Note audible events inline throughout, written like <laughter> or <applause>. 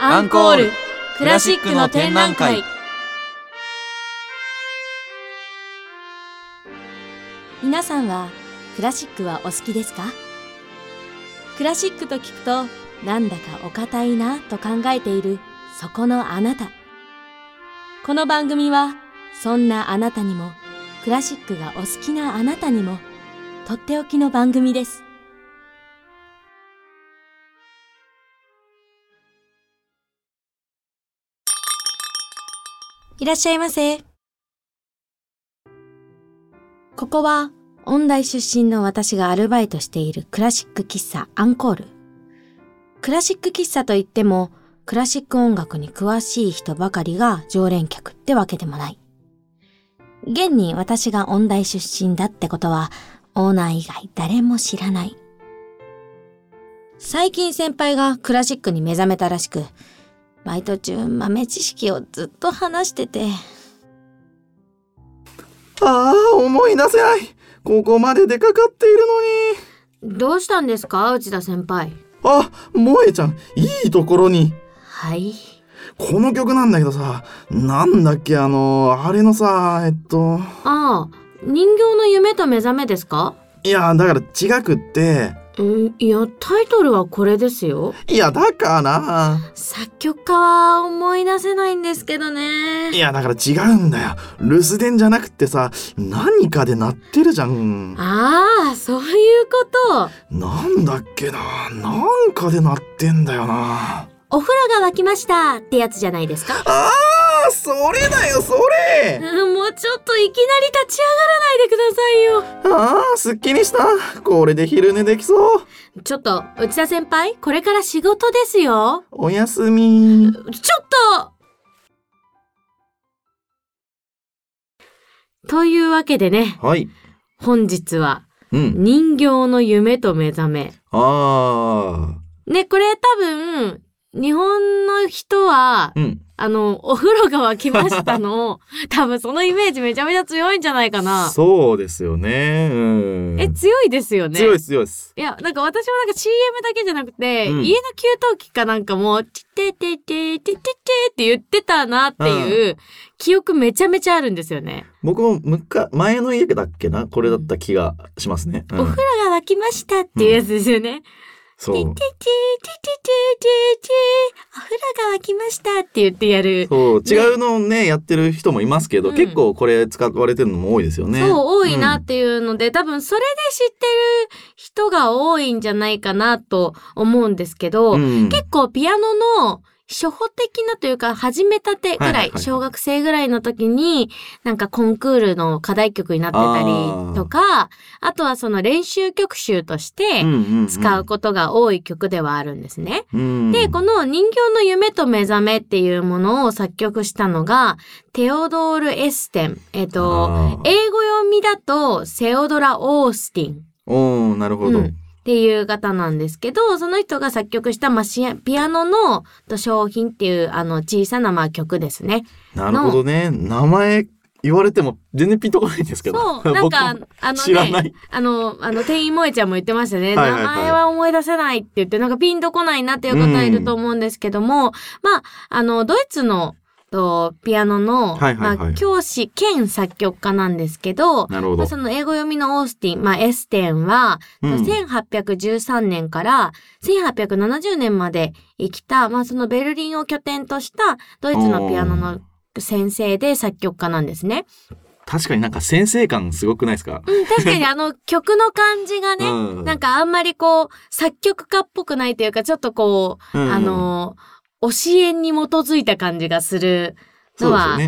アンコールクラシックの展覧会。皆さんはクラシックはお好きですか？クラシックと聞くとなんだかお堅いなと考えているそこのあなた。この番組はそんなあなたにもクラシックがお好きなあなたにもとっておきの番組です。いらっしゃいませ。ここは、音大出身の私がアルバイトしているクラシック喫茶アンコール。クラシック喫茶といっても、クラシック音楽に詳しい人ばかりが常連客ってわけでもない。現に私が音大出身だってことは、オーナー以外誰も知らない。最近先輩がクラシックに目覚めたらしく、バイト中豆知識をずっと話してて。ああ、思い出せない。ここまで出かかっているのに。どうしたんですか内田先輩。あ、萌えちゃん、いいところに。はい。この曲なんだけどさ、なんだっけ、あの、あれのさ、えっと。ああ、人形の夢と目覚めですか？いや、だから違くって、いや、タイトルはこれですよ。いや、だから作曲家は思い出せないんですけどね。いや、だから違うんだよ。留守電じゃなくてさ、何かで鳴ってるじゃん。ああ、そういうこと。なんだっけな。なんかで鳴ってんだよな。お風呂が沸きましたってやつじゃないですか？ああそれだよそれ、うん、もうちょっといきなり立ち上がらないでくださいよ。ああすっきりした。これで昼寝できそう。ちょっと内田先輩これから仕事ですよ。おやすみ。ちょっと。というわけでねはい。本日は、うん、人形の夢と目覚め。ああねこれ多分日本の人は、うん、あの、お風呂が沸きましたの、<laughs> 多分そのイメージめちゃめちゃ強いんじゃないかな。そうですよね。うん。え、強いですよね。強いです、強いです。いや、なんか私もなんか CM だけじゃなくて、うん、家の給湯器かなんかも、ちっててててててって言ってたなっていう、記憶めちゃめちゃあるんですよね。僕もむか、前の家だっけなこれだった気がしますね。うん、お風呂が沸きましたっていうやつですよね。そう。てててててててお風呂が沸きましたって言ってやる。そう、違うのをね、やってる人もいますけど、結構これ使われてるのも多いですよね。そう、多いなっていうので、多分それで知ってる人が多いんじゃないかなと思うんですけど、結構ピアノの初歩的なというか、始めたてぐらい、小学生ぐらいの時に、なんかコンクールの課題曲になってたりとか、あとはその練習曲集として使うことが多い曲ではあるんですね。で、この人形の夢と目覚めっていうものを作曲したのが、テオドール・エステン。えっ、と、英語読みだと、セオドラ・オースティン。おー、なるほど。うんっていう方なんですけど、その人が作曲した、まあ、ピアノの商品っていうあの小さなまあ曲ですね。なるほどね。名前言われても全然ピンとこないんですけど。そう、なんか、あのね、あの、あの、店員萌えちゃんも言ってましたね。はいはいはい、名前は思い出せないって言って、なんかピンとこないなっていう方いると思うんですけども、まあ、あの、ドイツのと、ピアノの、まあ、教師兼作曲家なんですけど、なるほど。まあ、その英語読みのオースティン、まあ、エステンは、うん、1813年から1870年まで生きた、まあ、そのベルリンを拠点としたドイツのピアノの先生で作曲家なんですね。確かになんか先生感すごくないですか、うん、確かにあの <laughs> 曲の感じがね、うん、なんかあんまりこう作曲家っぽくないというかちょっとこう、うん、あの教えに基づいた感じがするのは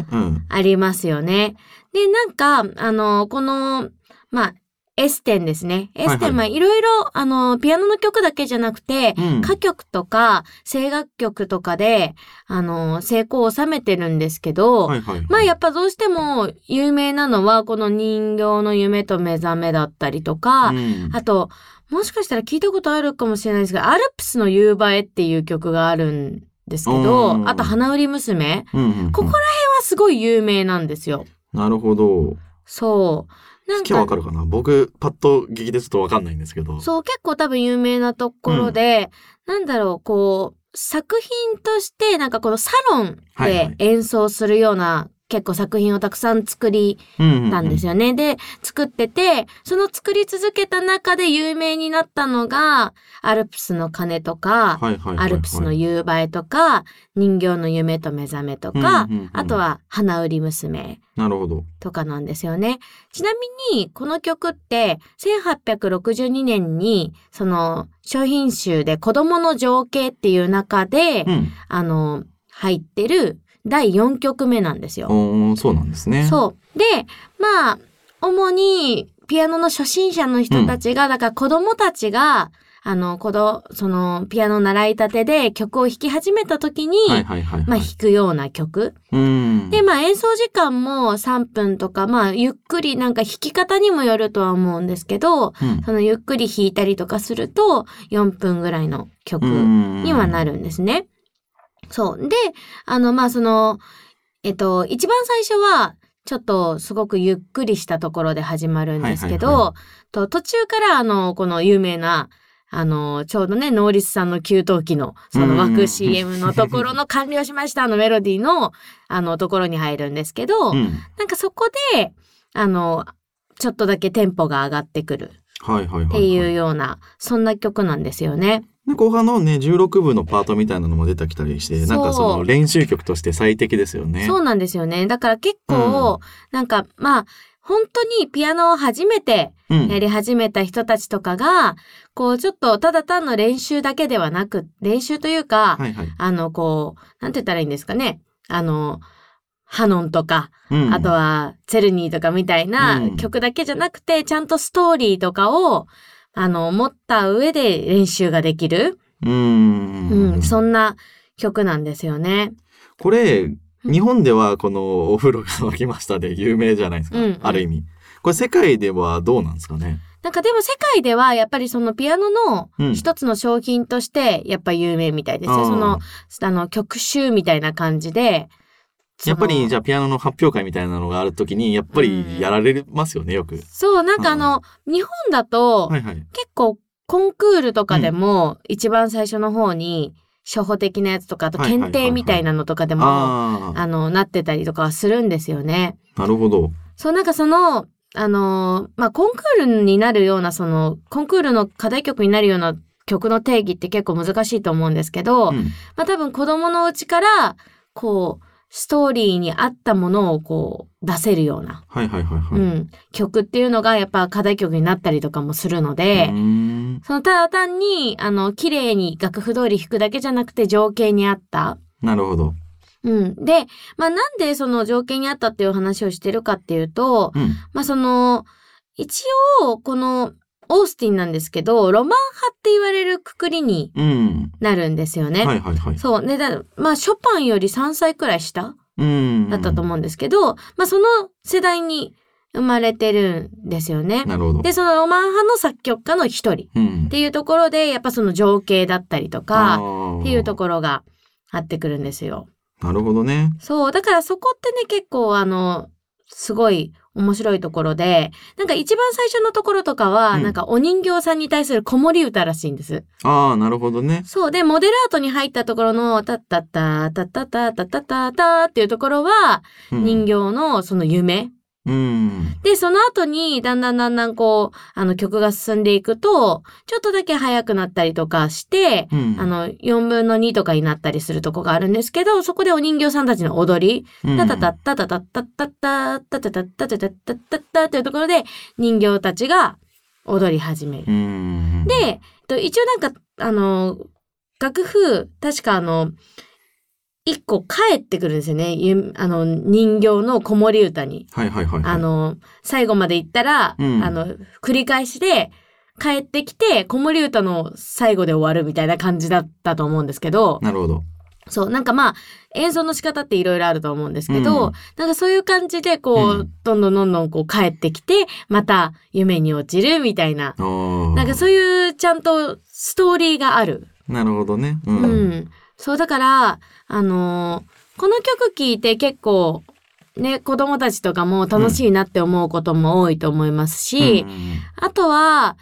ありますよね。で、ねうん、なんか、あの、この、まあ、エステンですね。エステン、まあ、いろいろ、あの、ピアノの曲だけじゃなくて、うん、歌曲とか、声楽曲とかで、あの、成功を収めてるんですけど、まあ、やっぱどうしても有名なのは、この人形の夢と目覚めだったりとか、うん、あと、もしかしたら聞いたことあるかもしれないですが、アルプスの夕映えっていう曲があるんですけど、あと花売り娘、うんうんうん、ここら辺はすごい有名なんですよ。なるほど。そう。なんか。わかるかな？僕、パッと劇ですとわかんないんですけど。そう、結構多分有名なところで、うん、なんだろう、こう、作品として、なんかこのサロンで演奏するような、結構作品をたくさん作りたんですよ。よね。で、作ってて、その作り続けた中で有名になったのが、アルプスの鐘とか、アルプスの夕映えとか、人形の夢と目覚めとか、あとは花売り娘なるほど。とかなんですよね。ちなみに、この曲って、1862年に、その、商品集で子供の情景っていう中で、うん。あの、入ってる第4曲目なんですよ。そうなんですね。そう。で、まあ、主に、ピアノの初心者の人たちが、だから子供たちが、あの、子ど、その、ピアノ習いたてで曲を弾き始めた時に。まあ弾くような曲。うん。で、まあ演奏時間も3分とか、まあゆっくりなんか弾き方にもよるとは思うんですけど、うんそのゆっくり弾いたりとかすると4分ぐらいの曲にはなる。るんですね。そう。で、あの、まあその、えっと、一番最初は、ちょっとすごくゆっくりしたところで始まるんですけど、はいはいはと途中からあの、この有名な、あの、ちょうどね、ノーリスさんの給湯器の、そのうん枠 CM のところの完了しましたのメロディーの、あの、ところに入るんですけど、うん。なんかそこで、あの、ちょっとだけテンポが上がってくるはいはいはいはい。っていうような、そんな曲なんですよね。で後半のね16部のパートみたいなのも出てきたりしてなんかその練習曲として最適ですよね。そうなんですよね。だから結構、なんか、まあ、本当にピアノを初めてうんやり始めた人たちとかが、こう、ちょっとただ単の練習だけではなく、練習というか、はいはい。あの、こう、なんて言ったらいいんですかね。あの、ハノンとか、うんあとは、ツェルニーとかみたいなうん曲だけじゃなくて、ちゃんとストーリーとかを、あの、持った上で練習ができる、ううんん。そんな曲なんですよね。これ日本ではこのお風呂が沸きましたで有名じゃないですか。うんうんある意味。これ世界ではどうなんですかね？なんかでも世界ではやっぱりそのピアノのうん一つの商品としてやっぱ有名みたいですよ。あーその、あの曲集みたいな感じで。やっぱりじゃゃあピアノの発表会みたいなのがあるときにやっぱりやられますよねよく。そう、なんかあの、日本だとはいはい。結構コンクールとかでも一番最初の方に初歩的なやつとか、あと検定みたいなのとかでも、あの、なってたりとかはするんですよね。なるほど。そう、なんかその、あの、まあ、コンクールになるような、その、コンクールの課題曲になるような曲の定義って結構難しいと思うんですけど、うんまあ、多分子供のうちから、こう、ストーリーに合ったものをこう、出せるような、はいはいはいはい。うん、曲っていうのがやっぱ課題曲になったりとかもするので、そのただ単に、あの、綺麗に楽譜通り弾くだけじゃなくて情景に合った。なるほど。うん。で、まあなんでその情景に合ったっていう話をしてるかっていうと、うん。まあその、一応、この、オースティンなんですけど、ロマン派って言われるくくりにうん。なるんですよね。はいはいはい。そう。ね、だまあ、ショパンより3歳くらい下うん。だったと思うんですけど、まあ、その世代に生まれてるんですよね。なるほど。で、そのロマン派の作曲家の一人っうん。ていうところで、やっぱその情景だったりとか、っっていうところがあってくるんですよ。なるほどね。そう。だからそこってね、結構あの、すごい面白いところで、なんか一番最初のところとかは、うんなんかお人形さんに対する子守歌らしいんです。ああ、なるほどね。そう。で、モデルアートに入ったところの、タッタッタ、タッタッタ、タッタッタ、タっていうところは、うん人形のその夢。うん。で、その後に、だんだんだんだんこう、あの曲が進んでいくと、ちょっとだけ速くなったりとかして、うん。あの、4分の2とかになったりするとこがあるんですけど、そこでお人形さんたちの踊り、うん、タタタッタタタッタッタッタッタタタッタタタッタッタッタっていうところで人形たちが踊り始める。うん。で、えっと一応なんか、あの、楽譜、確かあの、一個帰ってくるんですよね。ゆあの、人形の子守歌に。はいはいはいはい。あの、最後まで行ったら、うんあの、繰り返しで帰ってきて、子守歌の最後で終わるみたいな感じだったと思うんですけど、なるほど。そう、なんかまあ、演奏の仕方っていろいろあると思うんですけど、うんなんかそういう感じで、こう、うんどんどんどんどんこう帰ってきて、また夢に落ちるみたいな。なんかそういうちゃんとストーリーがある。なるほどね。う。うんん。そう、だから、あのーこの曲聴いて結構、ね、子供たちとかも楽しいなって思うことも多いと思いますし、うんあとは、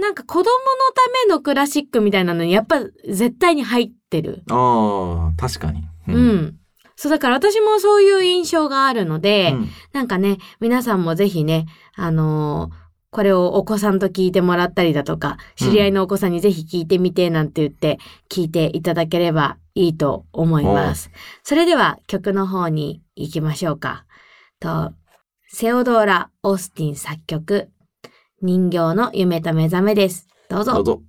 なんか子供のためのクラシックみたいなのにやっぱ絶対に入ってる。ああ、確かに。うん。そう、だから私もそういう印象があるので、うんなんかね、皆さんもぜひね、あのーこれをお子さんと聞いてもらったりだとか、知り合いのお子さんにぜひ聞いてみてなんて言って聞いていただければいいと思います。それでは曲の方に行きましょうか。と、セオドーラ・オースティン作曲、人形の夢と目覚めです。どうぞ。どうぞ。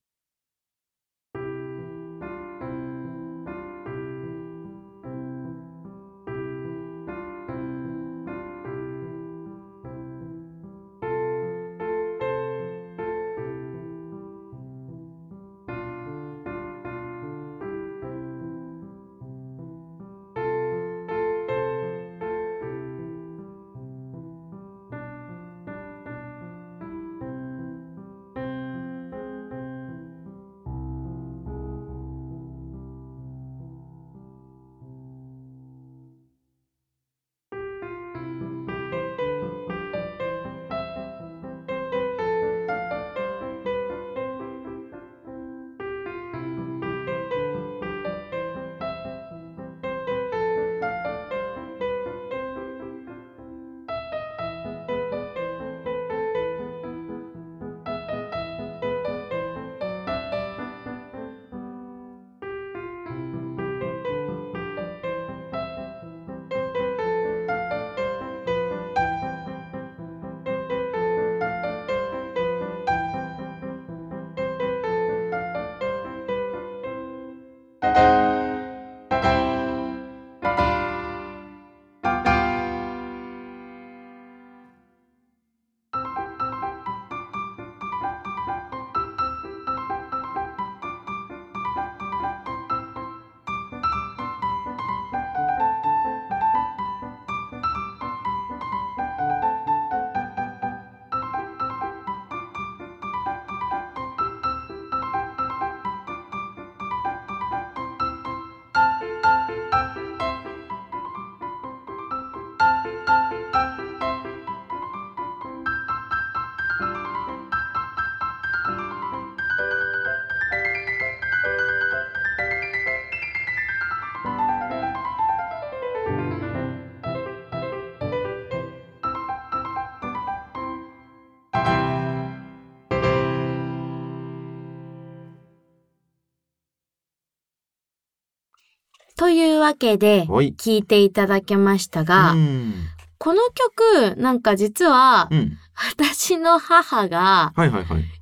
いうわけで、はい。聴いていただけましたが、うん。この曲、なんか実は、うん。私の母が。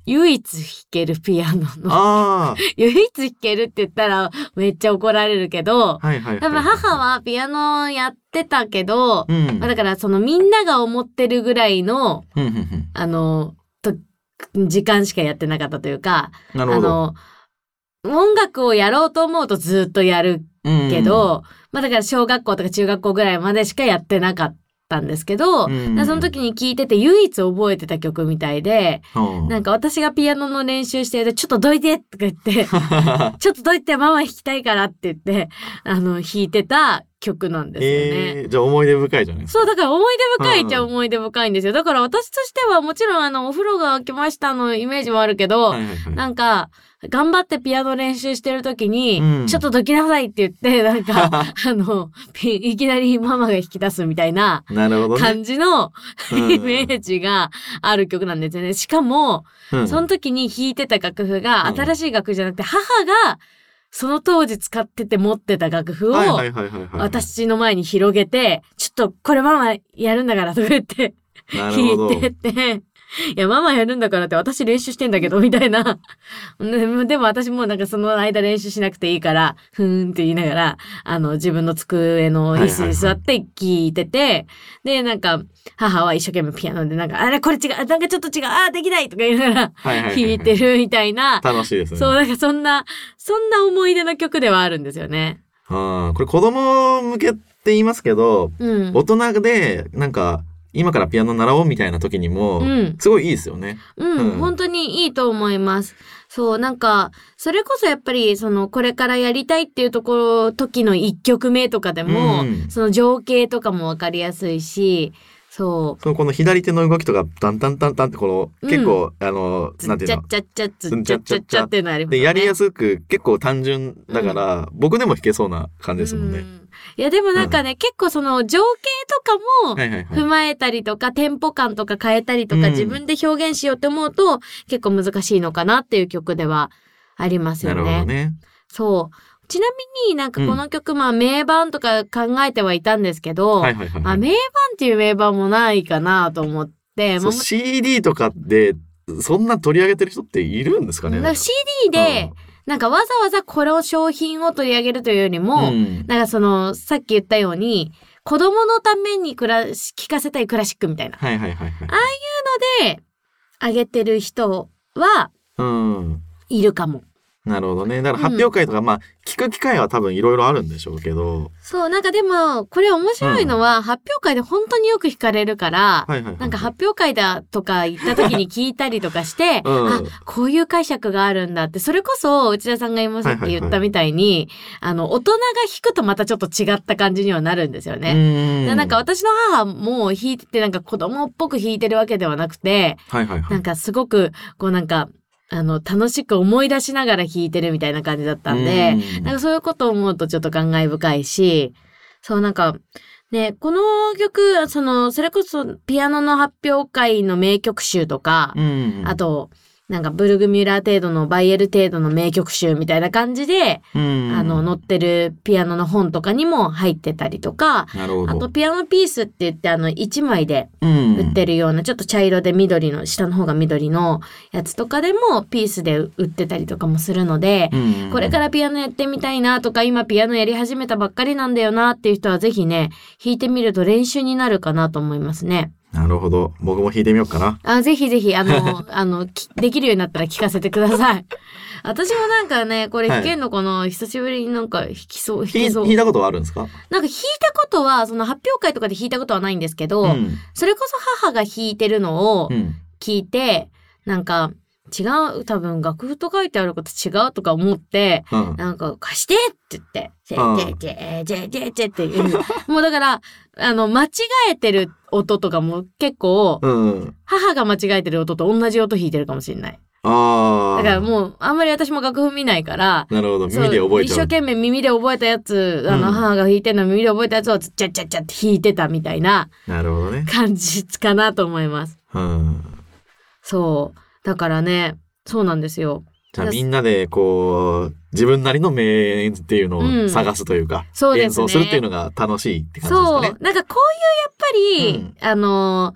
唯一弾けるピアノの、あ <laughs> 唯一弾けるって言ったらめっちゃ怒られるけどあ。、はいはいはい。多分母はピアノやってたけど、うん。まあだからそのみんなが思ってるぐらいの、あの、と、時間しかやってなかったというか。あの、音楽をやろうと思うとずっとやるうんけ、ど、まあだから小学校とか中学校ぐらいまでしかやってなかったんですけど、うんその時に聴いてて唯一覚えてた曲みたいで、うん、なんか私がピアノの練習してると、ちょっとどいてとか言って、<laughs> ちょっとどいてママ弾きたいからって言って、あの、弾いてた曲なんですよね。えー、じゃあ思い出深いじゃないですか。そう、だから思い出深いっちゃうん思い出深いんですよ。だから私としてはもちろんあの、お風呂が来ましたのイメージもあるけど、はいはいはい。なんか、頑張ってピアノ練習してる時に、うんちょっとどきなさいって言って、なんか、<laughs> あの、ピいきなりママが弾き出すみたいななるほどね。感じのうんイメージがある曲なんですよね。しかも、うんその時に弾いてた楽譜がうん新しい楽譜じゃなくて、母がその当時使ってて持ってた楽譜を。私の前に広げて、ちょっとこれママやるんだからとか言って。弾いてって、<laughs> いやママやるんだからって私練習してんだけどみたいな。で <laughs> でも私もなんかその間練習しなくていいから、ふーんって言いながら、あの自分の机の椅子に座って聞いてて、でなんか母は一生懸命ピアノでなんか、あれこれ違う、なんかちょっと違う、あーできないとか言いながら弾いてるみたいな、楽しいですね。そう、なんかそんな、そんな思い出の曲ではあるんですよね。あーこれ子供向けって言いますけど、うん。大人でなんか今からピアノ習おうみたいな時にも、うん。すごいいいですよね。うん、うん本当にいいと思います。そう、なんか、それこそやっぱり、その、これからやりたいっていうところ、時の一曲目とかでも、うんその情景とかもわかりやすいし、そう。そのこの左手の動きとか、タンタンタンタンってこの、うん結構、あの、つなんていうの？っちゃっちゃっちゃつっちゃっちゃっちゃっていうのありますね。やりやすく、結構単純だから、僕でも弾けそうな感じですもんね。うんいやでもなんかね、結構その情景とかも踏。まえたりとか、テンポ感とか変えたりとか、うん自分で表現しようって思うと結構難しいのかなっていう曲ではありますなよね。るほどね。そう。ちなみになんかこの曲、まあ名盤とか考えてはいたんですけど、はいはいはいはい。まあ名盤っていう名盤もないかなと思って、そうまあ CD とかで、そんな取り上げてる人っているんですかねなんか CD で、なんかわざわざこの商品を取り上げるというよりも、うんなんかその、さっき言ったように、子供のためにクラ聴かせたいクラシックみたいなはいはいはいはい。ので、あげてる人はうん。いるかも。なるほどね。だから発表会とか、まあ、聞く機会は多分いろいろあるんでしょうけど。そう、なんかでも、これ面白いのは、発表会で本当によく弾かれるから、はいはいはい。なんか発表会だとか行った時に聞いたりとかして、<laughs> うんあ、こういう解釈があるんだって、それこそ内田さんが今さっき言ったみたいに、あの、大人が弾くとまたちょっと違った感じにはなるんですよね。なんか、私の母も弾いててなんか子供っぽく弾いてるわけではなくて、はいはいはい。なんかすごくこうなんか、あの、楽しく思い出しながら弾いてるみたいな感じだったんで、うん。なんかそういうことを思うとちょっと感慨深いし、そうなんか、ね、この曲、その、それこそピアノの発表会の名曲集とか、うん。あ、と、なんかブルグミュラー程度のバイエル程度の名曲集みたいな感じで、うんあの、載ってるピアノの本とかにも入ってたりとか、なるほど。あとピアノピースって言ってあの1枚でうん売ってるようなちょっと茶色で緑の下の方が緑のやつとかでもピースで売ってたりとかもするので、うんこれからピアノやってみたいなとか今ピアノやり始めたばっかりなんだよなっていう人はぜひね弾いてみると練習になるかなと思いますね。なるほど。僕も弾いてみようかな。あぜひぜひあの <laughs> あのきできるようになったら聞かせてください。私もなんかねこれ弾けんのかな、久しぶりになんか弾きそう弾そう。い弾いたことはあるんですか？なんか弾いたことはその発表会とかで弾いたことはないんですけど、うん。それこそ母が弾いてるのをうん。聞いて、なんか違う、多分楽譜と書いてあること違うとか思って、うん。なんか貸してって言って、ジうんェジェジェジェジェジェって言うの。もうだから、あの、間違えてる音とかも結構、うん。母が間違えてる音と同じ音弾いてるかもしれない。ああ。だからもう、あんまり私も楽譜見ないから、なるほど。そう耳で覚えちゃう。一生懸命耳で覚えたやつ、あの、うん母が弾いてるの耳で覚えたやつをチャッチャッチャって弾いてたみたいななるほどね。感じかなと思います。うん。そう。だからね、そうなんですよ。じゃあみんなでこう、自分なりの名演っていうのうん。を探すというか、そうですね。演奏するっていうのが楽しいって感じですそう。かね。なんかこういうやっぱり、あの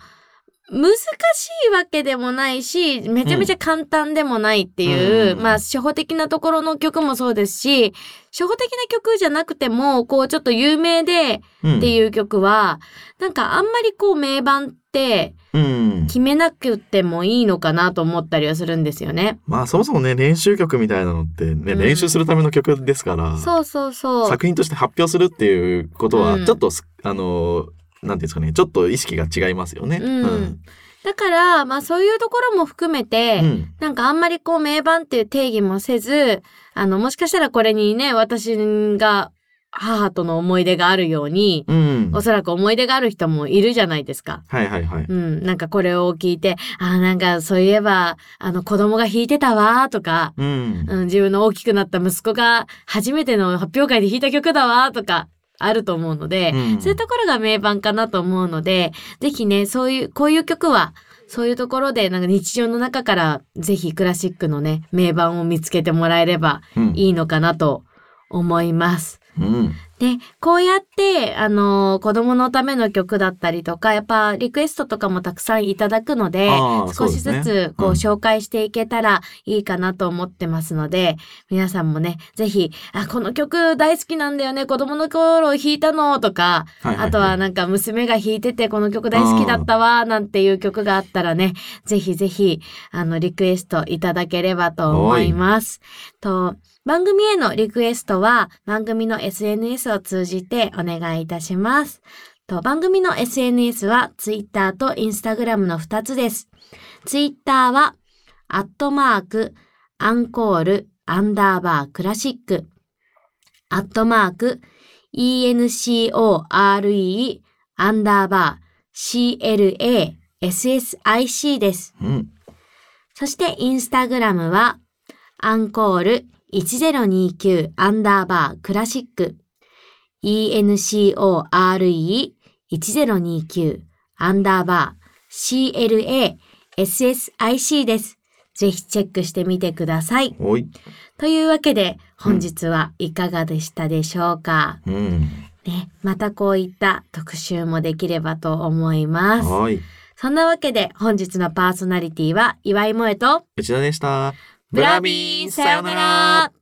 難しいわけでもないし、めちゃめちゃ簡単でもないっていう、うん。まあ、初歩的なところの曲もそうですし、初歩的な曲じゃなくても、こう、ちょっと有名でうんっていう曲は、なんかあんまりこう、名盤ってうん。決めなくてもいいのかなと思ったりはするんですよね。まあそもそもね、練習曲みたいなのってね、うん練習するための曲ですから、そうそうそう。作品として発表するっていうことはうん、ちょっとす、あの、なんていうんですかね、ちょっと意識が違いますよね。うんだから、まあそういうところも含めて、うん。なんかあんまりこう名盤っていう定義もせず、あの、もしかしたらこれにね、私が母との思い出があるように、うん。おそらく思い出がある人もいるじゃないですか。はいはいはい。うん、なんかこれを聞いて、あーなんかそういえば、あの子供が弾いてたわーとか、うん。うん、自分の大きくなった息子が初めての発表会で弾いた曲だわーとか、あると思うので、うんそういうところが名盤かなと思うので、ぜひね、そういう、こういう曲は、そういうところで、なんか日常の中から、ぜひクラシックのね、名盤を見つけてもらえればうんいいのかなと思います。うん。で、こうやって、あの子供のための曲だったりとか、やっぱリクエストとかもたくさんいただくので少しずつこううん。紹介していけたらいいかなと思ってますので、皆さんもね、ぜひ、あ、この曲大好きなんだよね、子供の頃弾いたのとか、あとはなんか娘が弾いててこの曲大好きだったわ、なんていう曲があったらね、ぜひぜひ、あの、リクエストいただければと思います。と、番組へのリクエストは番組の SNS を通じてお願いいたします。と番組の SNS は Twitter と Instagram の2つです。Twitter は、アットマーク、アンコール、アンダーバー、クラシック、アットマーク、ENCORE、アンダーバー、CLASSIC です。うん。そしてインスタグラムは、アンコール1029アンダーバークラシック、ENCORE1029 アンダーバー CLASSIC です。ぜひチェックしてみてください。おい。というわけで、本日はいかがでしたでしょうか、うん。ね、またこういった特集もできればと思います。はい。そんなわけで本日のパーソナリティは岩井萌と内田でした。ブラビーさよなら。